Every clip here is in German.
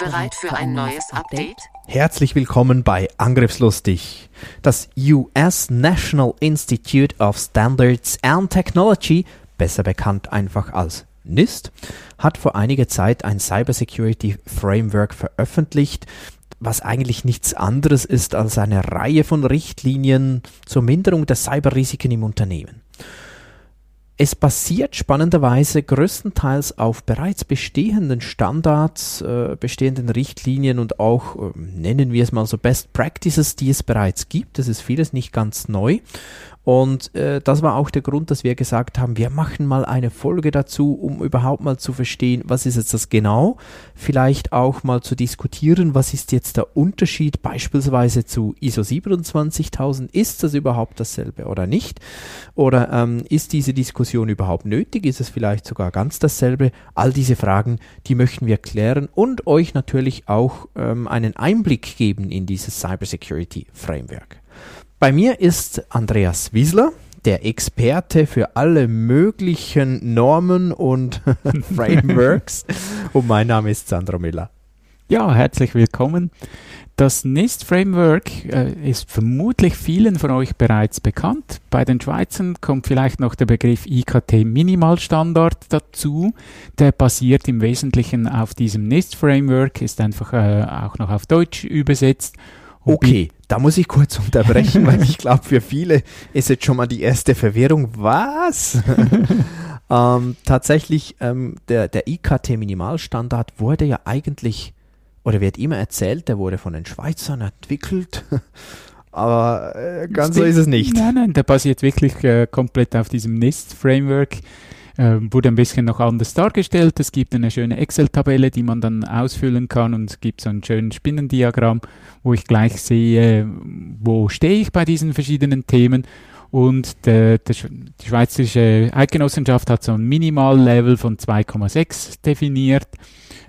Bereit für ein neues Update? Herzlich willkommen bei Angriffslustig. Das US National Institute of Standards and Technology, besser bekannt einfach als NIST, hat vor einiger Zeit ein Cybersecurity Framework veröffentlicht, was eigentlich nichts anderes ist als eine Reihe von Richtlinien zur Minderung der Cyberrisiken im Unternehmen. Es basiert spannenderweise größtenteils auf bereits bestehenden Standards, äh, bestehenden Richtlinien und auch, äh, nennen wir es mal so, Best Practices, die es bereits gibt. Das ist vieles nicht ganz neu. Und äh, das war auch der Grund, dass wir gesagt haben, wir machen mal eine Folge dazu, um überhaupt mal zu verstehen, was ist jetzt das genau. Vielleicht auch mal zu diskutieren, was ist jetzt der Unterschied beispielsweise zu ISO 27000. Ist das überhaupt dasselbe oder nicht? Oder ähm, ist diese Diskussion überhaupt nötig? Ist es vielleicht sogar ganz dasselbe? All diese Fragen, die möchten wir klären und euch natürlich auch ähm, einen Einblick geben in dieses Cybersecurity Framework. Bei mir ist Andreas Wiesler, der Experte für alle möglichen Normen und Frameworks. und mein Name ist Sandro Miller. Ja, herzlich willkommen. Das NIST-Framework äh, ist vermutlich vielen von euch bereits bekannt. Bei den Schweizern kommt vielleicht noch der Begriff IKT-Minimalstandard dazu. Der basiert im Wesentlichen auf diesem NIST-Framework, ist einfach äh, auch noch auf Deutsch übersetzt Okay, da muss ich kurz unterbrechen, weil ich glaube, für viele ist jetzt schon mal die erste Verwirrung. Was? ähm, tatsächlich, ähm, der, der IKT-Minimalstandard wurde ja eigentlich, oder wird immer erzählt, der wurde von den Schweizern entwickelt. Aber äh, ganz so ist es nicht. Nein, nein, der basiert wirklich äh, komplett auf diesem NIST-Framework. Äh, wurde ein bisschen noch anders dargestellt. Es gibt eine schöne Excel-Tabelle, die man dann ausfüllen kann und es gibt so ein schönes Spinnendiagramm, wo ich gleich sehe, wo stehe ich bei diesen verschiedenen Themen. Und der, der, die Schweizerische Eidgenossenschaft hat so ein Minimallevel von 2,6 definiert.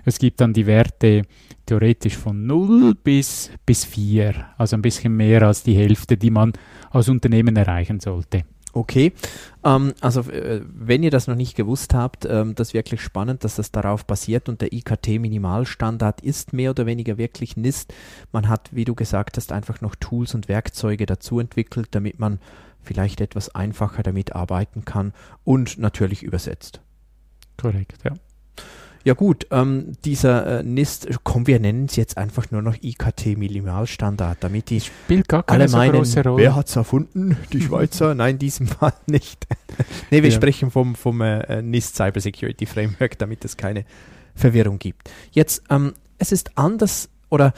Es gibt dann die Werte theoretisch von 0 bis, bis 4, also ein bisschen mehr als die Hälfte, die man als Unternehmen erreichen sollte. Okay, ähm, also äh, wenn ihr das noch nicht gewusst habt, ähm, das ist wirklich spannend, dass das darauf basiert und der IKT-Minimalstandard ist mehr oder weniger wirklich NIST. Man hat, wie du gesagt hast, einfach noch Tools und Werkzeuge dazu entwickelt, damit man vielleicht etwas einfacher damit arbeiten kann und natürlich übersetzt. Korrekt, ja. Ja gut, ähm, dieser äh, NIST, komm, wir nennen es jetzt einfach nur noch IKT-Minimalstandard, damit die Spielt gar keine alle so meinen, große Rolle. wer hat es erfunden? Die Schweizer? Nein, diesem Fall nicht. nee, wir Ja. sprechen vom, vom äh, NIST Cybersecurity Framework, damit es keine Verwirrung gibt. Jetzt, ähm, es ist anders, oder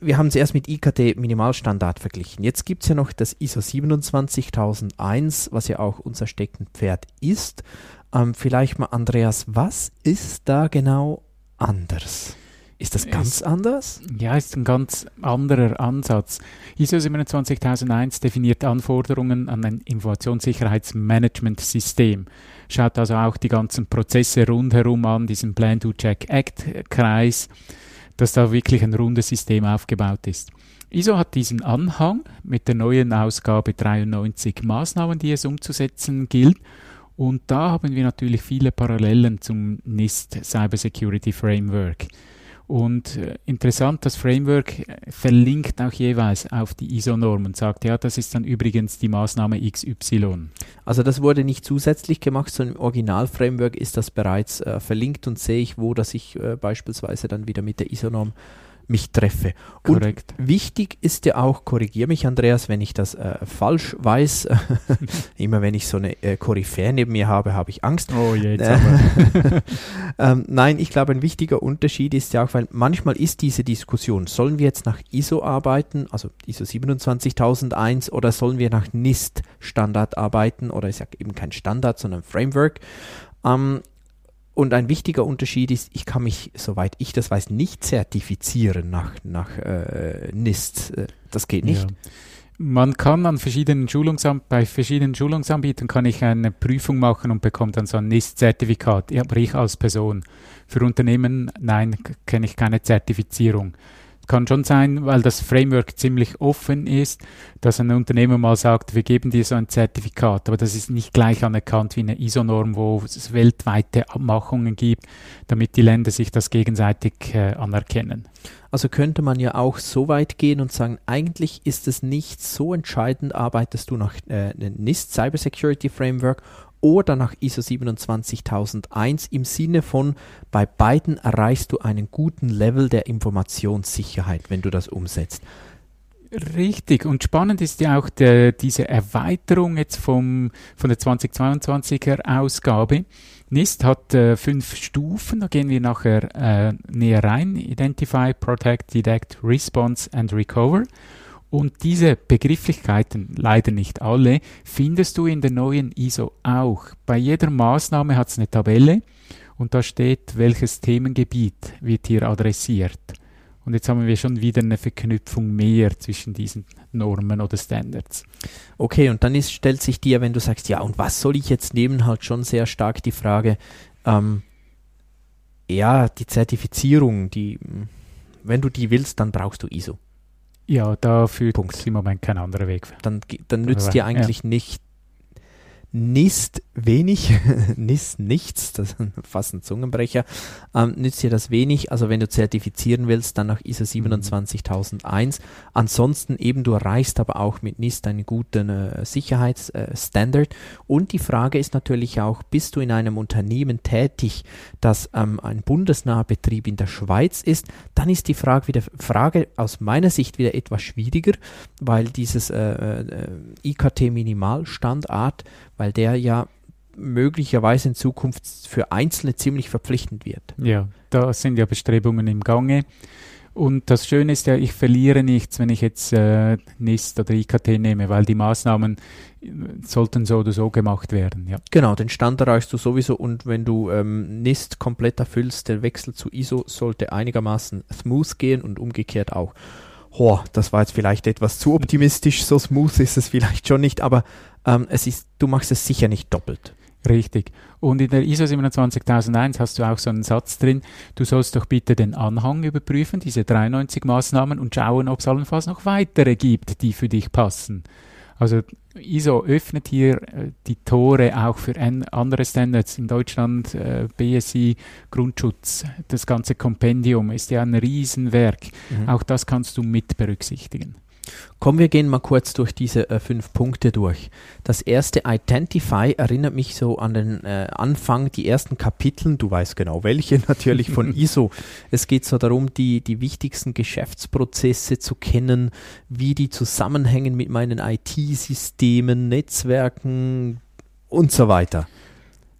wir haben es erst mit IKT Minimalstandard verglichen. Jetzt gibt es ja noch das ISO 27001, was ja auch unser Steckenpferd ist. Ähm, vielleicht mal, Andreas, was ist da genau anders? Ist das ganz Es- anders? Ja, ist ein ganz anderer Ansatz. ISO 27001 definiert Anforderungen an ein Informationssicherheitsmanagementsystem. Schaut also auch die ganzen Prozesse rundherum an, diesen Plan-to-Check-Act-Kreis, dass da wirklich ein rundes System aufgebaut ist. ISO hat diesen Anhang mit der neuen Ausgabe 93 Maßnahmen, die es umzusetzen gilt. Und da haben wir natürlich viele Parallelen zum NIST Cybersecurity Framework. Und äh, interessant, das Framework äh, verlinkt auch jeweils auf die ISO-Norm und sagt, ja, das ist dann übrigens die Maßnahme XY. Also das wurde nicht zusätzlich gemacht, sondern im Original-Framework ist das bereits äh, verlinkt und sehe ich, wo dass ich äh, beispielsweise dann wieder mit der ISO-Norm mich treffe. Und Korrekt. wichtig ist ja auch, korrigiere mich Andreas, wenn ich das äh, falsch weiß, immer wenn ich so eine äh, Koryphäe neben mir habe, habe ich Angst. Oh, jetzt Äh, aber. ähm, nein, ich glaube, ein wichtiger Unterschied ist ja auch, weil manchmal ist diese Diskussion, sollen wir jetzt nach ISO arbeiten, also ISO 27001, oder sollen wir nach NIST Standard arbeiten, oder ich sage eben kein Standard, sondern Framework. Ähm, Und ein wichtiger Unterschied ist, ich kann mich, soweit ich das weiß, nicht zertifizieren nach, nach äh, NIST. Äh, Das geht nicht. Ja. Man kann an verschiedenen Schulungsam bei verschiedenen Schulungsanbietern kann ich eine Prüfung machen und bekomme dann so ein NIST-Zertifikat. Ja, aber ich als Person. Für Unternehmen, nein, kenne ich keine Zertifizierung. Kann schon sein, weil das Framework ziemlich offen ist, dass ein Unternehmen mal sagt, wir geben dir so ein Zertifikat, aber das ist nicht gleich anerkannt wie eine ISO-Norm, wo es weltweite Abmachungen gibt, damit die Länder sich das gegenseitig äh, anerkennen. Also könnte man ja auch so weit gehen und sagen, eigentlich ist es nicht so entscheidend, arbeitest du nach äh, einem NIST Cybersecurity Framework oder nach ISO 27001 im Sinne von, bei beiden erreichst du einen guten Level der Informationssicherheit, wenn du das umsetzt. Richtig. Und spannend ist ja auch der, diese Erweiterung jetzt vom, von der 2022er Ausgabe. NIST hat äh, fünf Stufen, da gehen wir nachher äh, näher rein. Identify, Protect, Detect, Response and Recover. Und diese Begrifflichkeiten, leider nicht alle, findest du in der neuen ISO auch. Bei jeder Maßnahme hat es eine Tabelle und da steht, welches Themengebiet wird hier adressiert. Und jetzt haben wir schon wieder eine Verknüpfung mehr zwischen diesen Normen oder Standards. Okay, und dann ist, stellt sich dir, wenn du sagst, ja, und was soll ich jetzt nehmen, halt schon sehr stark die Frage, ähm, ja, die Zertifizierung, die, wenn du die willst, dann brauchst du ISO. Ja, da führt Punkt. im Moment kein anderer Weg. Dann, dann nützt dir ja. eigentlich nicht NIST wenig, NIST nichts, das ist fast ein Zungenbrecher, ähm, nützt dir das wenig. Also wenn du zertifizieren willst, dann nach ISO 27001. Ansonsten eben, du erreichst aber auch mit NIST einen guten äh, Sicherheitsstandard. Und die Frage ist natürlich auch, bist du in einem Unternehmen tätig, das ähm, ein bundesnaher Betrieb in der Schweiz ist, dann ist die Frage wieder Frage aus meiner Sicht wieder etwas schwieriger, weil dieses äh, äh, IKT-Minimalstandard, weil der ja möglicherweise in Zukunft für Einzelne ziemlich verpflichtend wird. Ja, da sind ja Bestrebungen im Gange. Und das Schöne ist ja, ich verliere nichts, wenn ich jetzt äh, NIST oder IKT nehme, weil die Maßnahmen äh, sollten so oder so gemacht werden. Ja. Genau, den Stand erreichst du sowieso und wenn du ähm, NIST komplett erfüllst, der Wechsel zu ISO sollte einigermaßen smooth gehen und umgekehrt auch. Boah, das war jetzt vielleicht etwas zu optimistisch, so smooth ist es vielleicht schon nicht, aber ähm, es ist, du machst es sicher nicht doppelt. Richtig. Und in der ISO 27001 hast du auch so einen Satz drin, du sollst doch bitte den Anhang überprüfen, diese 93 Maßnahmen und schauen, ob es allenfalls noch weitere gibt, die für dich passen. Also ISO öffnet hier äh, die Tore auch für an andere Standards. In Deutschland äh, BSI Grundschutz, das ganze Kompendium ist ja ein Riesenwerk. Mhm. Auch das kannst du mit berücksichtigen. Komm, wir gehen mal kurz durch diese äh, fünf Punkte durch. Das erste Identify erinnert mich so an den äh, Anfang, die ersten Kapiteln, du weißt genau welche natürlich von ISO. Es geht so darum, die, die wichtigsten Geschäftsprozesse zu kennen, wie die zusammenhängen mit meinen IT-Systemen, Netzwerken und so weiter.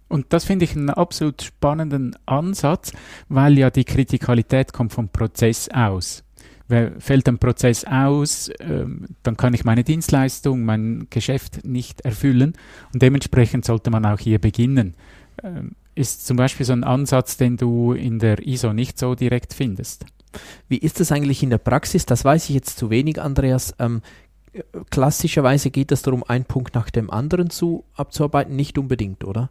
Und das finde ich einen absolut spannenden Ansatz, weil ja die Kritikalität kommt vom Prozess aus. Fällt ein Prozess aus, ähm, dann kann ich meine Dienstleistung, mein Geschäft nicht erfüllen und dementsprechend sollte man auch hier beginnen. Ähm, ist zum Beispiel so ein Ansatz, den du in der ISO nicht so direkt findest. Wie ist das eigentlich in der Praxis? Das weiß ich jetzt zu wenig, Andreas. Ähm, äh, klassischerweise geht es darum, einen Punkt nach dem anderen zu abzuarbeiten, nicht unbedingt, oder?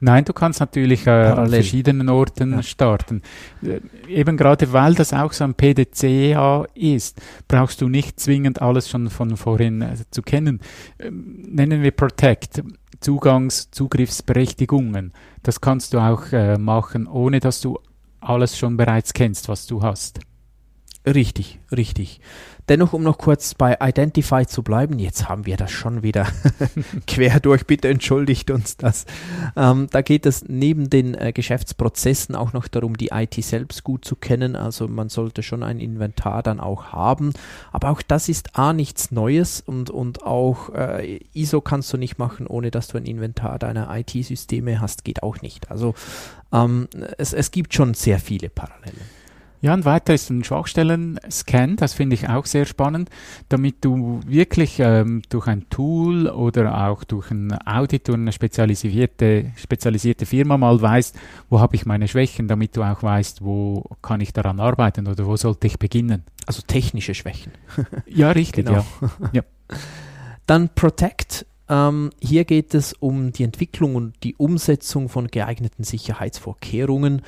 Nein, du kannst natürlich äh, an verschiedenen Orten Ja. starten. Äh, eben gerade weil das auch so ein PDCA ist, brauchst du nicht zwingend alles schon von vorhin äh, zu kennen. Ähm, nennen wir Protect. Zugangs-, Zugriffsberechtigungen. Das kannst du auch äh, machen, ohne dass du alles schon bereits kennst, was du hast. Richtig, richtig. Dennoch, um noch kurz bei Identify zu bleiben, jetzt haben wir das schon wieder quer durch, bitte entschuldigt uns das. Ähm, da geht es neben den äh, Geschäftsprozessen auch noch darum, die IT selbst gut zu kennen. Also man sollte schon ein Inventar dann auch haben. Aber auch das ist A nichts Neues und, und auch äh, ISO kannst du nicht machen, ohne dass du ein Inventar deiner IT-Systeme hast, geht auch nicht. Also ähm, es, es gibt schon sehr viele Parallelen. Ja, ein weiter ist ein Schwachstellen-Scan, das finde ich auch sehr spannend, damit du wirklich ähm, durch ein Tool oder auch durch ein Audit oder eine spezialisierte, spezialisierte Firma mal weißt, wo habe ich meine Schwächen, damit du auch weißt, wo kann ich daran arbeiten oder wo sollte ich beginnen. Also technische Schwächen. Ja, richtig, Genau. ja. ja. Dann Protect. Ähm, hier geht es um die Entwicklung und die Umsetzung von geeigneten Sicherheitsvorkehrungen,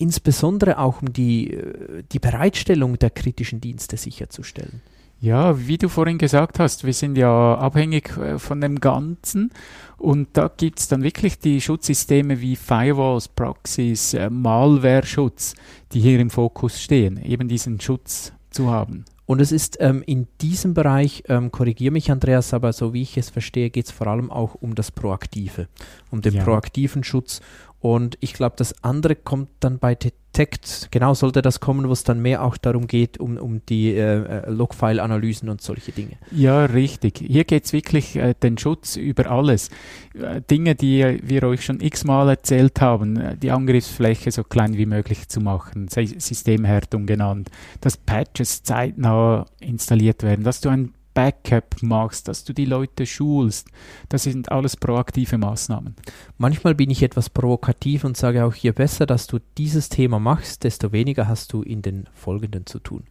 insbesondere auch um die, äh, die Bereitstellung der kritischen Dienste sicherzustellen. Ja, wie du vorhin gesagt hast, wir sind ja abhängig äh, von dem Ganzen und da gibt's dann wirklich die Schutzsysteme wie Firewalls, Proxys, äh, Malware-Schutz, die hier im Fokus stehen, eben diesen Schutz zu haben. Und es ist ähm, in diesem Bereich, ähm, korrigiere mich Andreas, aber so wie ich es verstehe, geht es vor allem auch um das Proaktive, um den Ja. proaktiven Schutz. Und ich glaube, das andere kommt dann bei Detect, genau sollte das kommen, wo es dann mehr auch darum geht, um, um die äh, äh, Logfile-Analysen und solche Dinge. Ja, richtig. Hier geht's wirklich äh, den Schutz über alles. Äh, Dinge, die wir euch schon x-mal erzählt haben, äh, die Angriffsfläche so klein wie möglich zu machen, Systemhärtung genannt, dass Patches zeitnah installiert werden, dass du ein Backup machst, dass du die Leute schulst. Das sind alles proaktive Maßnahmen. Manchmal bin ich etwas provokativ und sage auch, je besser, dass du dieses Thema machst, desto weniger hast du in den folgenden zu tun.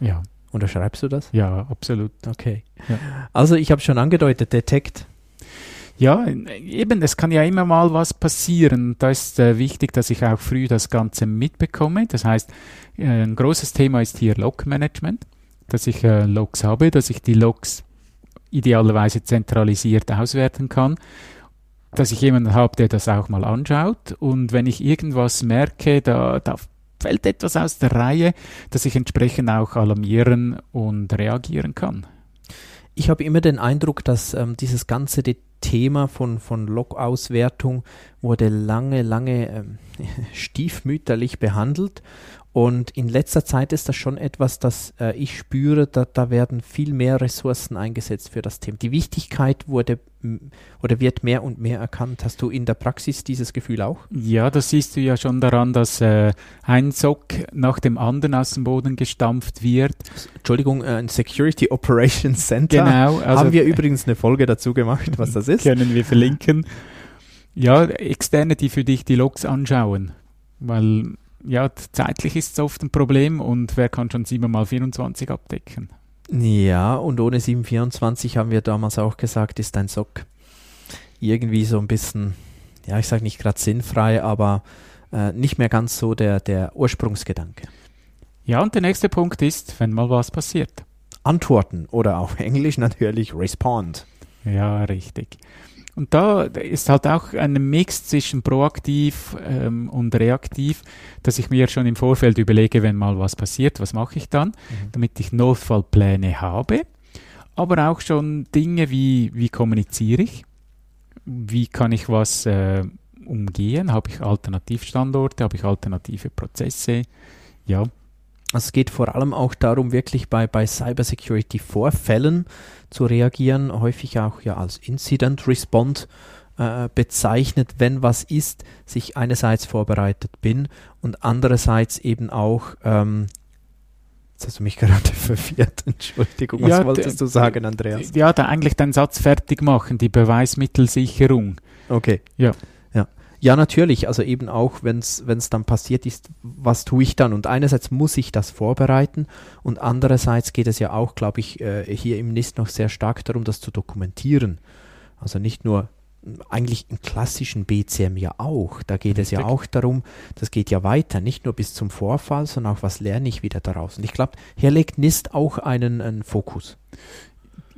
Ja, Unterschreibst du das? ja, absolut. Okay. Ja. Also ich habe schon angedeutet, Detect. Ja, eben, es kann ja immer mal was passieren. Da ist äh, wichtig, dass ich auch früh das Ganze mitbekomme. Das heißt, äh, ein großes Thema ist hier Log-Management, dass ich äh, Logs habe, dass ich die Logs idealerweise zentralisiert auswerten kann, dass ich jemanden habe, der das auch mal anschaut und wenn ich irgendwas merke, da, da fällt etwas aus der Reihe, dass ich entsprechend auch alarmieren und reagieren kann. Ich habe immer den Eindruck, dass ähm, dieses ganze De Thema von, von Log-Auswertung wurde lange, lange ähm, stiefmütterlich behandelt. Und in letzter Zeit ist das schon etwas, das äh, ich spüre, da, da werden viel mehr Ressourcen eingesetzt für das Thema. Die Wichtigkeit wurde oder wird mehr und mehr erkannt. Hast du in der Praxis dieses Gefühl auch? Ja, das siehst du ja schon daran, dass äh, ein Sock nach dem anderen aus dem Boden gestampft wird. Entschuldigung, äh, ein Security Operations Center. Genau, also Haben wir übrigens eine Folge dazu gemacht, was das ist. können wir verlinken. Ja, Externe, die für dich die Logs anschauen, weil ja, zeitlich ist es oft ein Problem und wer kann schon 7x24 abdecken? Ja, und ohne 724 haben wir damals auch gesagt, ist ein Sock irgendwie so ein bisschen, ja, ich sage nicht gerade sinnfrei, aber äh, nicht mehr ganz so der, der Ursprungsgedanke. Ja, und der nächste Punkt ist, wenn mal was passiert. Antworten oder auf Englisch natürlich respond. Ja, richtig. Und da ist halt auch ein Mix zwischen proaktiv ähm, und reaktiv, dass ich mir schon im Vorfeld überlege, wenn mal was passiert, was mache ich dann, damit ich Notfallpläne habe, aber auch schon Dinge wie, wie kommuniziere ich, wie kann ich was äh, umgehen, habe ich Alternativstandorte, habe ich alternative Prozesse, ja, Also es geht vor allem auch darum, wirklich bei, bei Cybersecurity-Vorfällen zu reagieren, häufig auch ja als Incident Respond äh, bezeichnet, wenn was ist, sich einerseits vorbereitet bin und andererseits eben auch, ähm, jetzt hast du mich gerade verwirrt, Entschuldigung, was Ja, wolltest du sagen, Andreas? ja, da eigentlich den Satz fertig machen, die Beweismittelsicherung. Okay. Ja. Ja. Natürlich. Also eben auch, wenn es dann passiert ist, was tue ich dann? Und einerseits muss ich das vorbereiten und andererseits geht es ja auch, glaube ich, äh, hier im NIST noch sehr stark darum, das zu dokumentieren. Also nicht nur eigentlich im klassischen BCM ja auch. Da geht es ja Richtig. auch darum, das geht ja weiter, nicht nur bis zum Vorfall, sondern auch, was lerne ich wieder daraus. Und ich glaube, hier legt NIST auch einen, einen Fokus.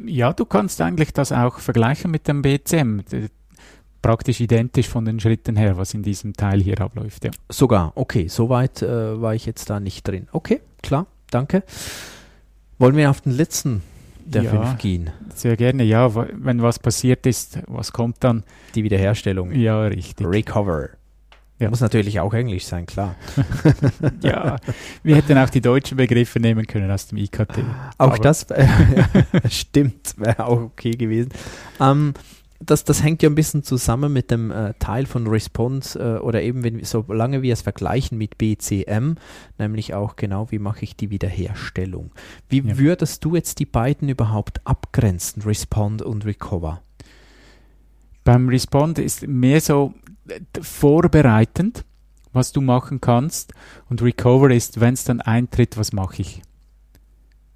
Ja, du kannst eigentlich das auch vergleichen mit dem BCM. Praktisch identisch von den Schritten her, was in diesem Teil hier abläuft. Ja. Sogar, okay, soweit äh, war ich jetzt da nicht drin. Okay, klar, danke. Wollen wir auf den letzten der Ja. fünf gehen? Sehr gerne, ja. Wenn was passiert ist, was kommt dann? Die Wiederherstellung. Ja, richtig. Recover. Ja. Muss natürlich auch Englisch sein, klar. Ja, wir hätten auch die deutschen Begriffe nehmen können aus dem IKT. Auch Aber- das äh, stimmt, wäre auch okay gewesen. Ähm, das, das hängt ja ein bisschen zusammen mit dem äh, Teil von Response äh, oder eben, wenn, solange wir es vergleichen mit BCM, nämlich auch genau, wie mache ich die Wiederherstellung. Wie ja. würdest du jetzt die beiden überhaupt abgrenzen, Respond und Recover? Beim Respond ist mehr so äh, vorbereitend, was du machen kannst, und Recover ist, wenn es dann eintritt, was mache ich?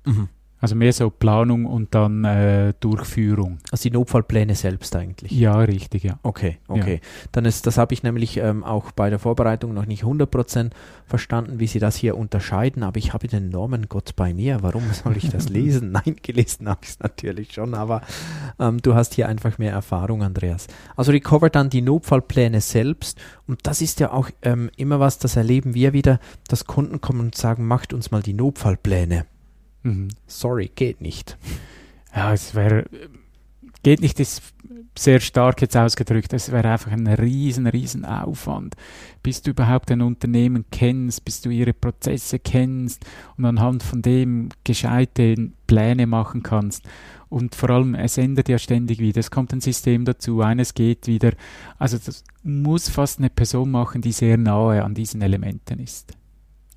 Mhm. Also mehr so Planung und dann äh, Durchführung. Also die Notfallpläne selbst eigentlich. Ja, richtig, ja. Okay, okay. Ja. Dann ist, das habe ich nämlich ähm, auch bei der Vorbereitung noch nicht 100% verstanden, wie sie das hier unterscheiden, aber ich habe den Norman Gott bei mir. Warum soll ich das lesen? Nein, gelesen habe ich es natürlich schon, aber ähm, du hast hier einfach mehr Erfahrung, Andreas. Also Recover dann die Notfallpläne selbst und das ist ja auch ähm, immer was, das erleben wir wieder, dass Kunden kommen und sagen, macht uns mal die Notfallpläne. Mhm. Sorry, geht nicht. Ja, es wäre, geht nicht, ist sehr stark jetzt ausgedrückt. Es wäre einfach ein riesen, riesen Aufwand, bis du überhaupt ein Unternehmen kennst, bis du ihre Prozesse kennst und anhand von dem gescheite Pläne machen kannst. Und vor allem, es ändert ja ständig wieder. Es kommt ein System dazu, eines geht wieder. Also das muss fast eine Person machen, die sehr nahe an diesen Elementen ist.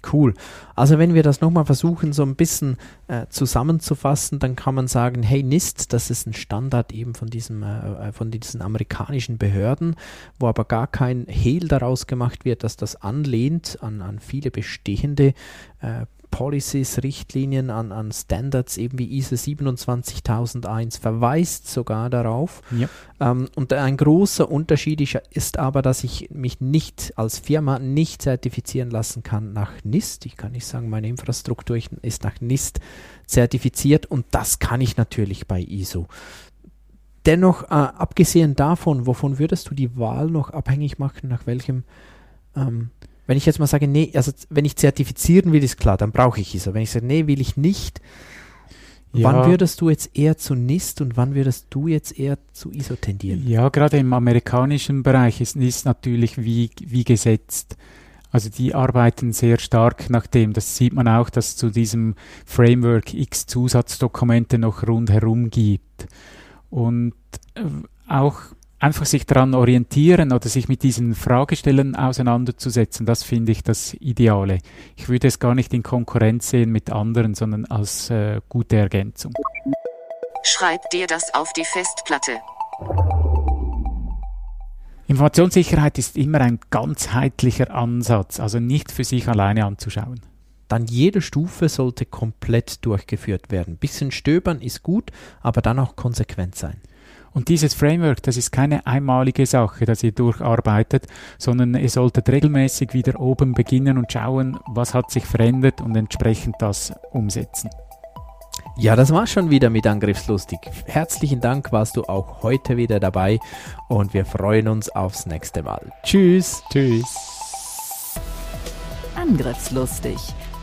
Cool. Also wenn wir das nochmal versuchen, so ein bisschen äh, zusammenzufassen, dann kann man sagen, hey NIST, das ist ein Standard eben von, diesem, äh, äh, von diesen amerikanischen Behörden, wo aber gar kein Hehl daraus gemacht wird, dass das anlehnt an, an viele bestehende äh, Policies, Richtlinien, an, an Standards, eben wie ISO 27001, verweist sogar darauf. Ja. Ähm, und ein großer Unterschied ist aber, dass ich mich nicht als Firma nicht zertifizieren lassen kann nach NIST. Ich kann nicht sagen, meine Infrastruktur ist nach NIST zertifiziert und das kann ich natürlich bei ISO. Dennoch, äh, abgesehen davon, wovon würdest du die Wahl noch abhängig machen, nach welchem ähm, wenn ich jetzt mal sage, nee, also wenn ich zertifizieren will, ist klar, dann brauche ich ISO. Wenn ich sage, nee, will ich nicht, ja. wann würdest du jetzt eher zu NIST und wann würdest du jetzt eher zu ISO tendieren? Ja, gerade im amerikanischen Bereich ist NIST natürlich wie, wie gesetzt. Also die arbeiten sehr stark nach dem. Das sieht man auch, dass zu diesem Framework x Zusatzdokumente noch rundherum gibt. Und äh, auch einfach sich daran orientieren oder sich mit diesen Fragestellen auseinanderzusetzen, das finde ich das Ideale. Ich würde es gar nicht in Konkurrenz sehen mit anderen, sondern als äh, gute Ergänzung. Schreib dir das auf die Festplatte. Informationssicherheit ist immer ein ganzheitlicher Ansatz, also nicht für sich alleine anzuschauen. Dann jede Stufe sollte komplett durchgeführt werden. Bisschen stöbern ist gut, aber dann auch konsequent sein. Und dieses Framework, das ist keine einmalige Sache, das ihr durcharbeitet, sondern ihr solltet regelmäßig wieder oben beginnen und schauen, was hat sich verändert und entsprechend das umsetzen. Ja, das war's schon wieder mit Angriffslustig. Herzlichen Dank, warst du auch heute wieder dabei und wir freuen uns aufs nächste Mal. Tschüss. Tschüss. Angriffslustig